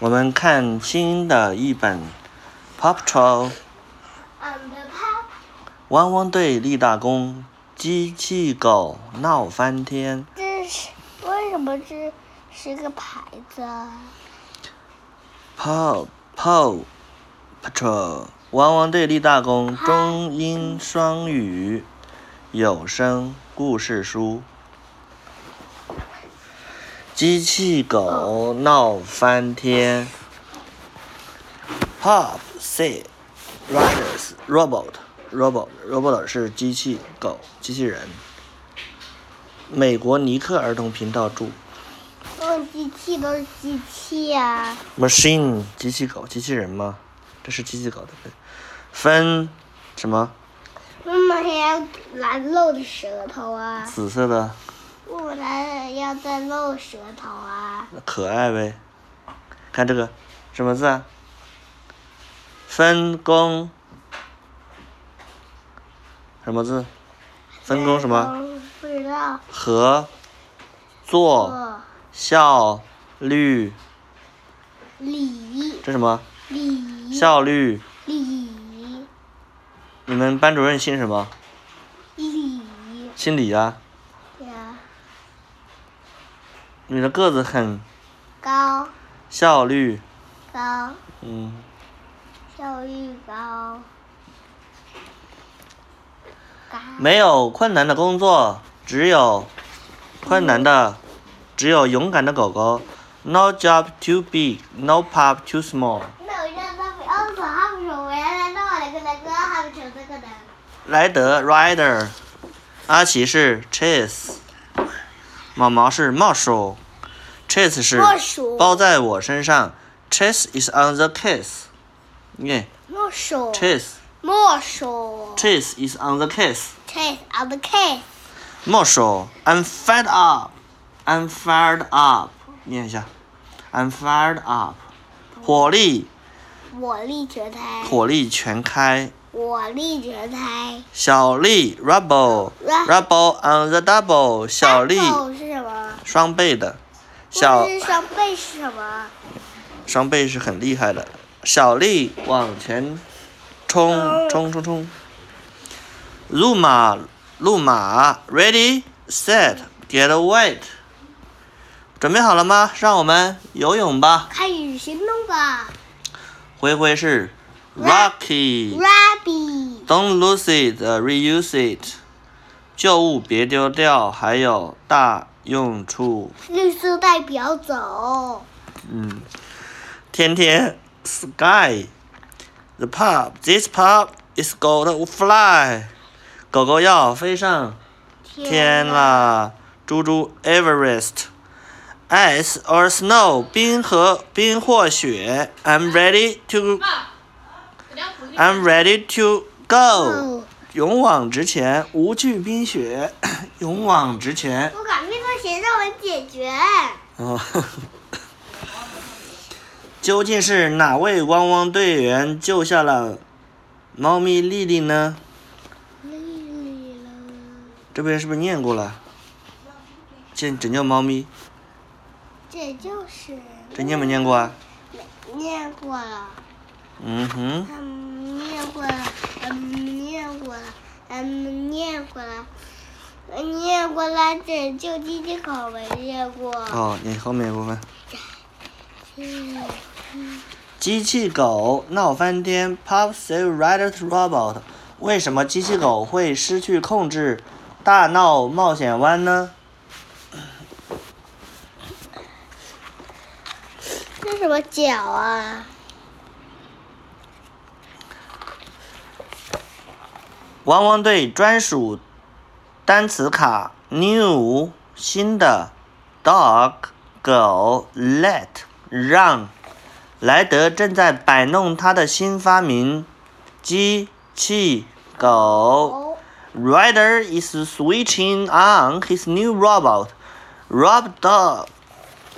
我们看新的一本《Paw Patrol》汪汪队立大功，机器狗闹翻天。这是为什么这是个牌子啊？Paw Paw Patrol，汪汪队立大功，中英双语有声故事书。机器狗闹翻天。Pop said riders robot robot robot 是机器狗机器人。美国尼克儿童频道注嗯，机器都是机器呀、machine 机器狗机器人吗？这是机器狗的分什么妈妈还要蓝露的舌头啊？紫色的为什么还要再露舌头啊？可爱呗。看这个什么字啊？分工什么字？分工什么？嗯？不知道。合作哦，效率礼这什么？礼效率。礼你们班主任姓什么？礼姓李啊。呀，你的个子很高。效率，高。嗯，效率高。高没有困难的工作，只有困难的，只有勇敢的狗狗。No job too big, no pup too small。莱德 Rider，阿奇是 Chase，毛毛是 Marshall，Chase 是莫数包在我身上，Chase is on the case。耶、莫数 Chase 莫数 Chase is on the case。，chase on the case。莫说，I'm fed up，I'm fired up，念一下，I'm fired up，火力火力全开，火力全开，我力全开。小丽 rubble，rubble on the double，小丽是什么？双倍的，小双倍是什么？双倍是很厉害的，小丽往前冲冲冲冲，路马路马，ready set get wet，准备好了吗？让我们游泳吧。开始行动吧灰灰是 Rocky。，Rabbit。Don't lose it, uh, reuse it。旧物别丢掉，还有大用处。绿色代表走。嗯，天天 Sky。The pup, this pup is going to fly。狗狗要飞上天啦！猪猪 Everest。Ice or snow，冰和冰或雪。I'm ready to, I'm ready to go。哦，勇往直前，无惧冰雪，勇往直前。我把那个鞋让我解决。哦，究竟是哪位汪汪队员救下了猫咪丽丽呢？丽丽了。这边是不是念过了？拯拯救猫咪，这就是这念没念过啊？念过了，嗯哼，嗯，念过了，嗯，念过了，嗯，念过了，嗯念过了，拯救机器狗没念过。哦，你后面部分。嗯机器狗闹翻天，Pop Save Riders Robot。为什么机器狗会失去控制，大闹冒险湾呢？这什么脚啊？汪汪队专属单词卡 new 新的 dog 狗 let 让莱德正在摆弄他的新发明机器狗哦，Ryder is switching on his new robot Rob dog。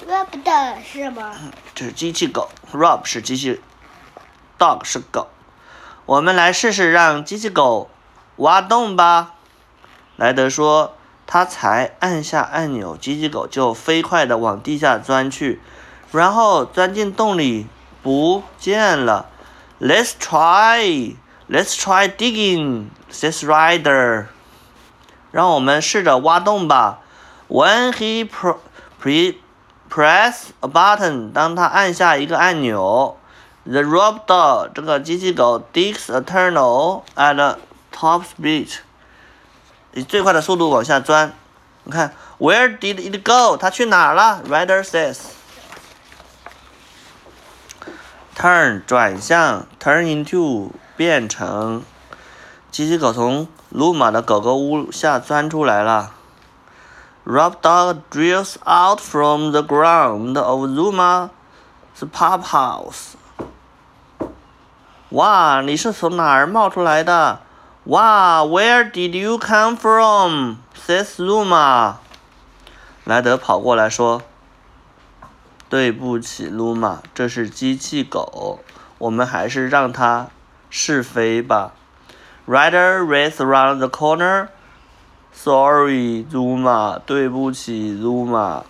Rob dog 是吗？这是机器狗，Rob 是机器，Dog 是狗。我们来试试让机器狗挖洞吧。莱德说，他才按下按钮，机器狗就飞快地往地下钻去。然后钻进洞里，不见了。Let's try, let's try digging, says Ryder. 让我们试着挖洞吧。When he pre press a button，当他按下一个按钮，the robot 这个机器狗 digs a tunnel at top speed，以最快的速度往下钻。你看，Where did it go？它去哪儿了？Rider says。Turn 转向，turn into 变成。机器狗从鲁玛的狗狗屋下钻出来了。Rob dog drills out from the ground of Zuma's pub house。哇，你是从哪儿冒出来的？哇，Where did you come from? says Zuma。莱德跑过来说：“对不起，鲁玛，这是机器狗，我们还是让它试飞吧。” Rider race around the corner. Sorry, Zuma. 对不起，Zuma.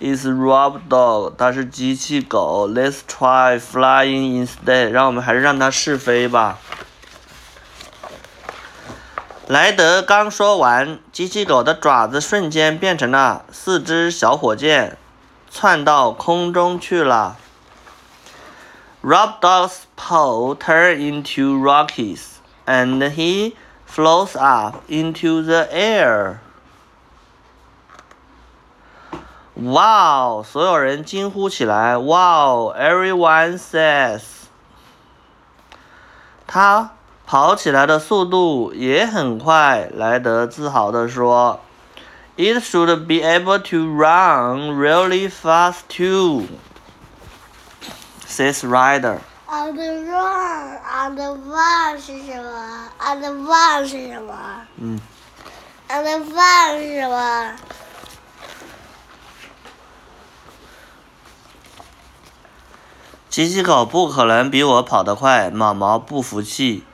It's Rob Dog. 它是机器狗。Let's try flying instead. 让我们还是让它试飞吧。莱德刚说完，机器狗的爪子瞬间变成了四只小火箭，窜到空中去了。Rob Dog's paw turn into rockets. and he floats up into the air. Wow！所有人惊呼起来。Wow！Everyone says。他跑起来的速度也很快。莱德自豪地说：“It should be able to run really fast too,” says Ryder. On the run, on the run 是什么？On the run 是什么？嗯。On the run 是什么？机器狗不可能比我跑得快，毛毛不服气，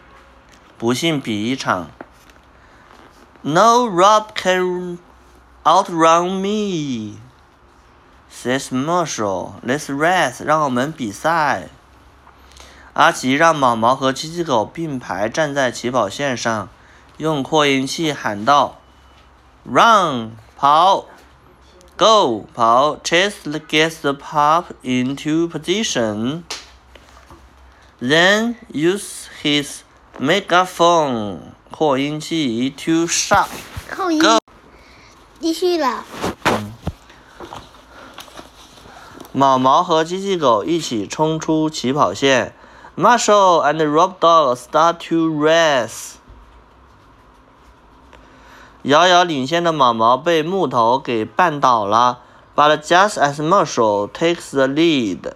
不信比一场。No Rob can outrun me, says Marshall. Let's race，让我们比赛。阿奇让毛毛和机器狗并排站在起跑线上，用扩音器喊道：“Run，跑！Go，跑！Chase gets the pup into position. Then use his megaphone 扩音器 to shout. 扩音。继续了。嗯毛毛和机器狗一起冲出起跑线。Marshall and Rob Dog start to race。遥遥领先的毛毛被木头给绊倒了，But just as Marshall takes the lead,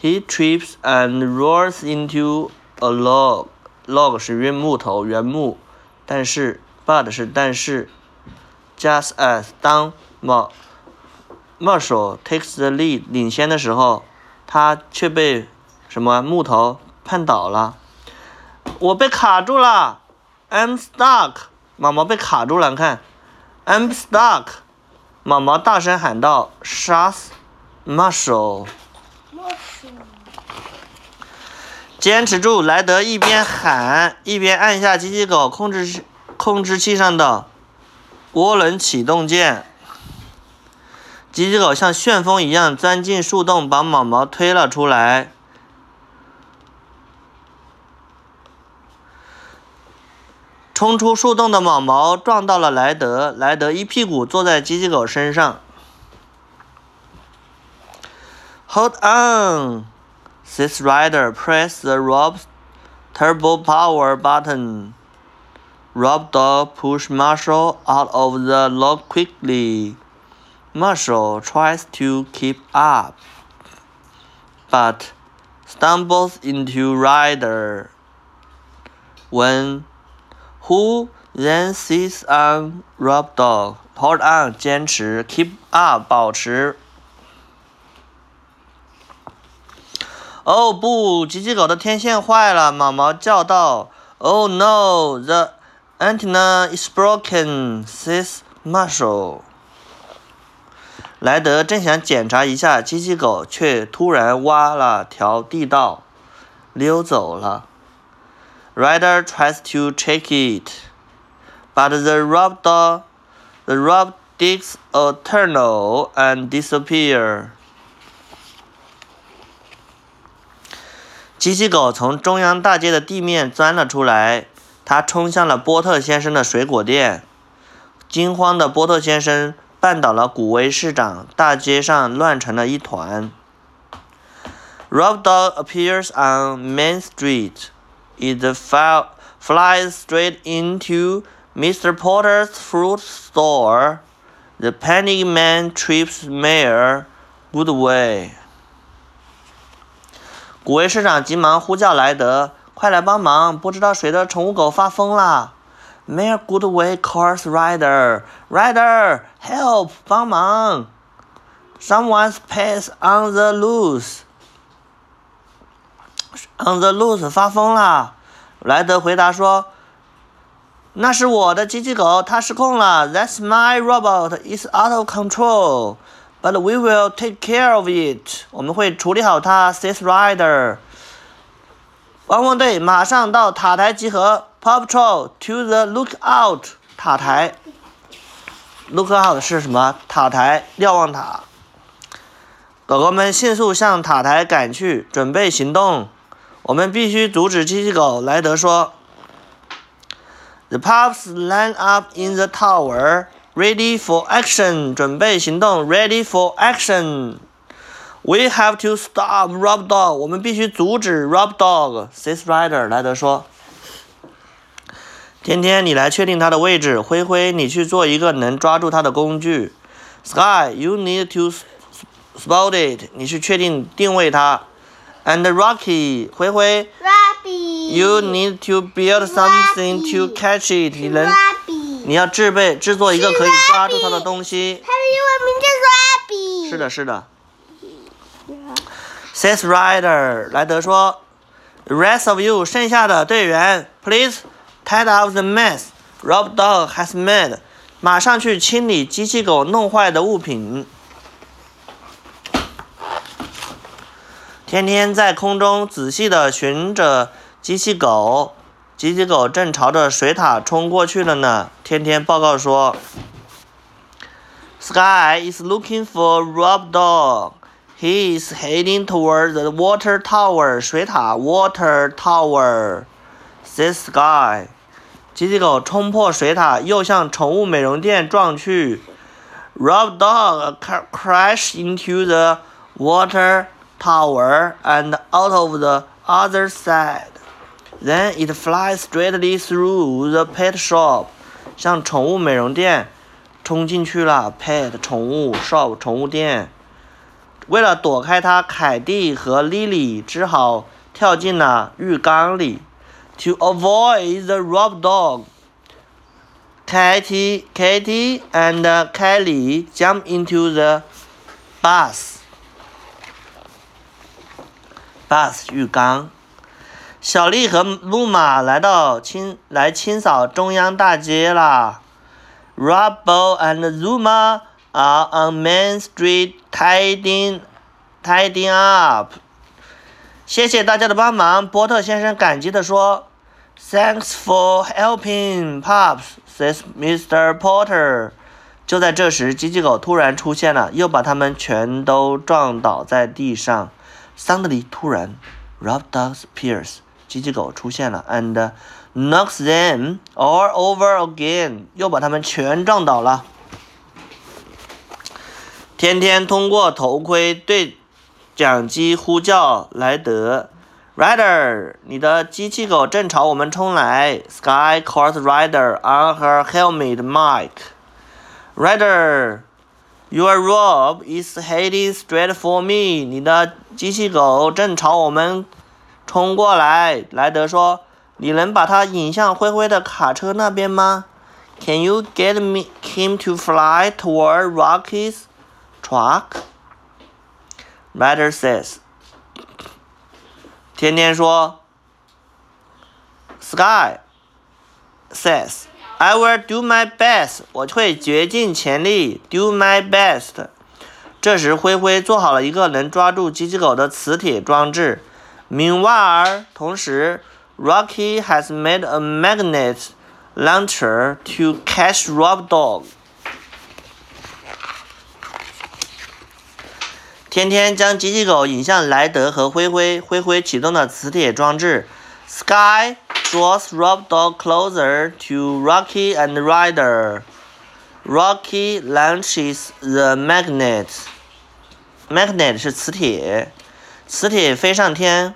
he trips and rolls into a log. Log 是原木头，原木。但是，but 是但是。Just as 当毛 Marshall takes the lead 领先的时候，他却被什么木头绊倒了。我被卡住了，I'm stuck。毛毛被卡住了，你看，I'm stuck。毛毛大声喊道：“Shush, Marshall！” 坚持住！莱德一边喊一边按下机器狗控制控制器上的涡轮启动键。机器狗像旋风一样钻进树洞，把毛毛推了出来。冲出树洞的毛毛撞到了莱德，莱德一屁股坐在机器狗身上。Hold on! Says Ryder, press the Rob's turbo power button. Rob Dog push Marshall out of the log quickly. Marshall tries to keep up, but stumbles into Ryder. When who then sits on Rob Dog. Hold on，坚持，keep up，保持。 哦不，机器狗的天线坏了，毛毛叫道。Oh no, the antenna is broken, says Marshall. 莱德正想检查一下机器狗，却突然挖了条地道，溜走了。Ryder tries to check it, but the rob dog, the rob digs a tunnel and disappear. 机器狗从中央大街的地面钻了出来，它冲向了波特先生的水果店。惊慌的波特先生。绊倒了古威市长，大街上乱成了一团。Rob Dog appears on Main Street. It flies straight into Mr. Porter's fruit store. The panic man trips Mayor Goodway. 古威市长急忙呼叫莱德：“快来帮忙！不知道谁的宠物狗发疯了。” Mayor Goodway calls Ryder. Ryder, help! 帮忙！Someone's pet on the loose. On the loose 发疯了。莱德回答说：“那是我的机器狗，它失控了。That's my robot. It's out of control. But we will take care of it. 我们会处理好它。”says Ryder。汪汪队马上到塔台集合。Paw Patrol to the lookout 塔台，lookout 是什么？塔台瞭望塔。狗狗们迅速向塔台赶去，准备行动。我们必须阻止机器狗。莱德说。The pups line up in the tower, ready for action. 准备行动，ready for action. We have to stop Rob Dog. 我们必须阻止 Rob Dog. Says Rider 莱德说。天天，你来确定它的位置。灰灰，你去做一个能抓住它的工具。Sky，you need to spot it。你去确定定位它。And Rocky，灰灰，you need to build something to catch it。你能，你要制备制作一个可以抓住它的东西。它的英文名叫 Rocky。是的，是的。Says Ryder，莱德说，The rest of you，剩下的队员，please。Tidy up the mess Rob Dog has made。马上去清理机器狗弄坏的物品。天天在空中仔细的寻着机器狗，机器狗正朝着水塔冲过去了呢。天天报告说，Sky is looking for Rob Dog. He is heading toward the water tower. 水塔 water tower. This Sky，机器狗冲破水塔，又向宠物美容店撞去。Rob dog crash into the water tower and out of the other side. Then it flies straightly through the pet shop，向宠物美容店冲进去了。Pet 宠物 shop 宠物店。为了躲开它，凯蒂和 Lily 只好跳进了浴缸里。to avoid the rob dog. Katie, Katie and Kelly jump into the bus. bus 浴缸。 小丽和木马来到清来清扫中央大街啦。Rubbo and Zuma are on Main Street tidying tidying up. 谢谢大家的帮忙，波特先生感激地说。Thanks for helping, pups," says Mr. Porter. 就在这时，机器狗突然出现了，又把他们全都撞倒在地上。Suddenly，突然，Rob Dog appears. 机器狗出现了，and knocks them all over again. 又把他们全撞倒了。天天通过头盔对。讲机呼叫莱德，Rider，你的机器狗正朝我们冲来。Sky calls Rider on her helmet mic. Rider，your robe is heading straight for me. 你的机器狗正朝我们冲过来。莱德说：“你能把它引向灰灰的卡车那边吗？”Can you get me him to fly toward Rocky's truck? Rider says，天天说，Sky says，I will do my best，我会竭尽全力，do my best。这时，灰灰做好了一个能抓住机器狗的磁铁装置。Meanwhile，同时，Rocky has made a magnet launcher to catch Rob Dog。天天将机器狗引向莱德和灰灰。灰灰启动了磁铁装置。Sky draws Rob Dog closer to Rocky and Ryder. Rocky launches the magnet. Magnet 是磁铁，磁铁飞上天，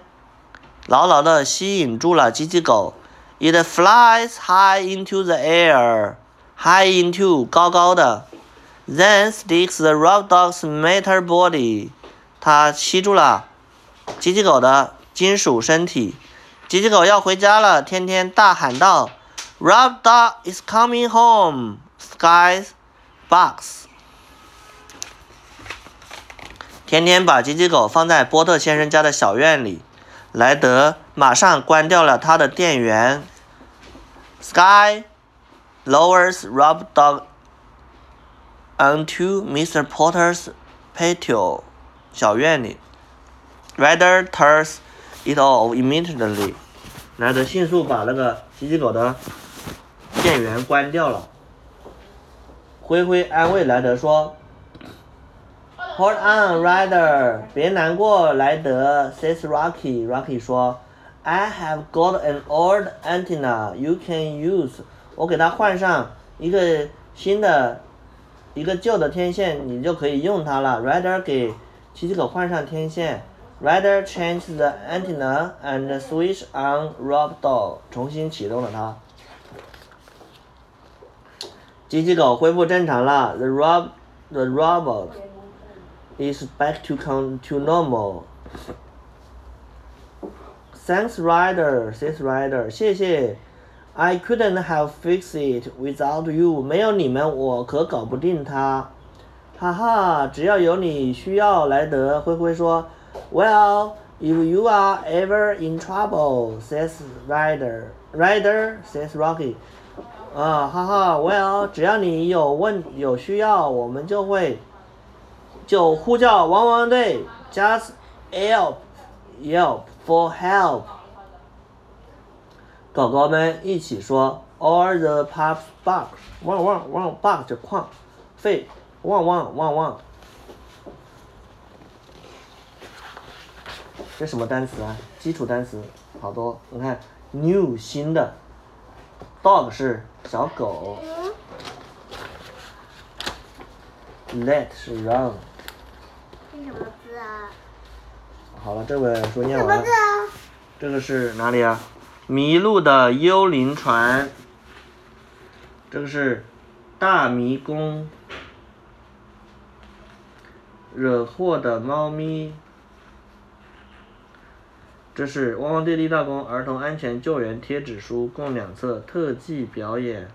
牢牢地吸引住了机器狗。It flies high into the air. High into 高高的。Then sticks the rob dog's metal body. 它吸住了机器狗的金属身体。机器狗要回家了，天天大喊道：“Rob dog is coming home. Sky's box.” 天天把机器狗放在波特先生家的小院里。莱德马上关掉了他的电源。Sky lowers Rob dog onto Mr. Porter's patio. 小院里，Ryder turns it off immediately。莱德迅速把那个机器狗的电源关掉了。灰灰安慰莱德说：“Hold on, Ryder，别难过，莱德。”says Rocky。Rocky 说：“I have got an old antenna you can use。”我给它换上一个新的、一个旧的天线，你就可以用它了。Ryder 给机器狗换上天线，Ryder changed the antenna and switched on Rob Dog，重新启动了它。机器狗恢复正常了，the rob the robot is back to con to normal。Thanks, Ryder, says Ryder，谢谢。I couldn't have fixed it without you，没有你们我可搞不定它。哈哈，只要有你需要莱德，灰灰说。Well, if you are ever in trouble, says Ryder. Ryder says Rocky. 啊，哈哈，Well，只要你有问有需要，我们就会 就呼叫汪汪队，just help，help for help。狗狗们一起说，All the pups bark，汪汪汪 bark 着哐，吠，汪汪汪汪。这什么单词啊？基础单词好多，你看，new 新的，dog 是小狗，let 是 run。这什么字啊？好了，这本书念完了。么字啊？这个是哪里啊？迷路的幽灵船。这个是大迷宫。惹祸的猫咪。这是汪汪队立大功儿童安全救援贴纸书，共两册，特技表演。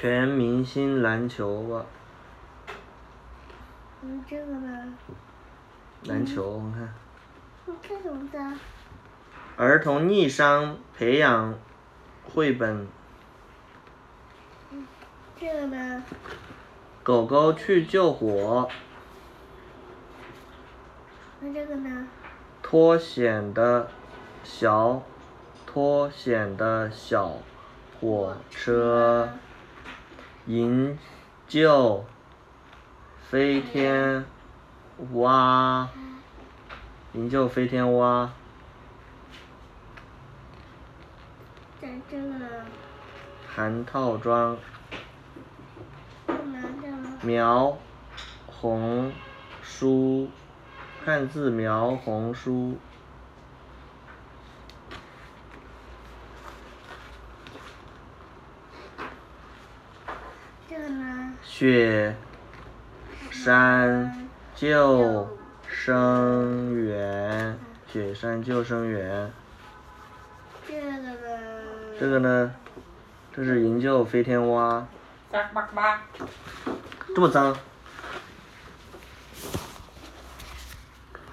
全明星篮球吧，嗯，这个呢？篮球，你看。你看什么字啊？儿童逆商培养绘本，这个呢？狗狗去救火，那这个呢？脱险的小脱险的小火车，营救飞天蛙，营救飞天蛙，在这个呢？含套装。描红书，汉字描红书。这个呢？雪山救生员，雪山救生员。这个呢？这个呢？这是营救飞天蛙。这么脏。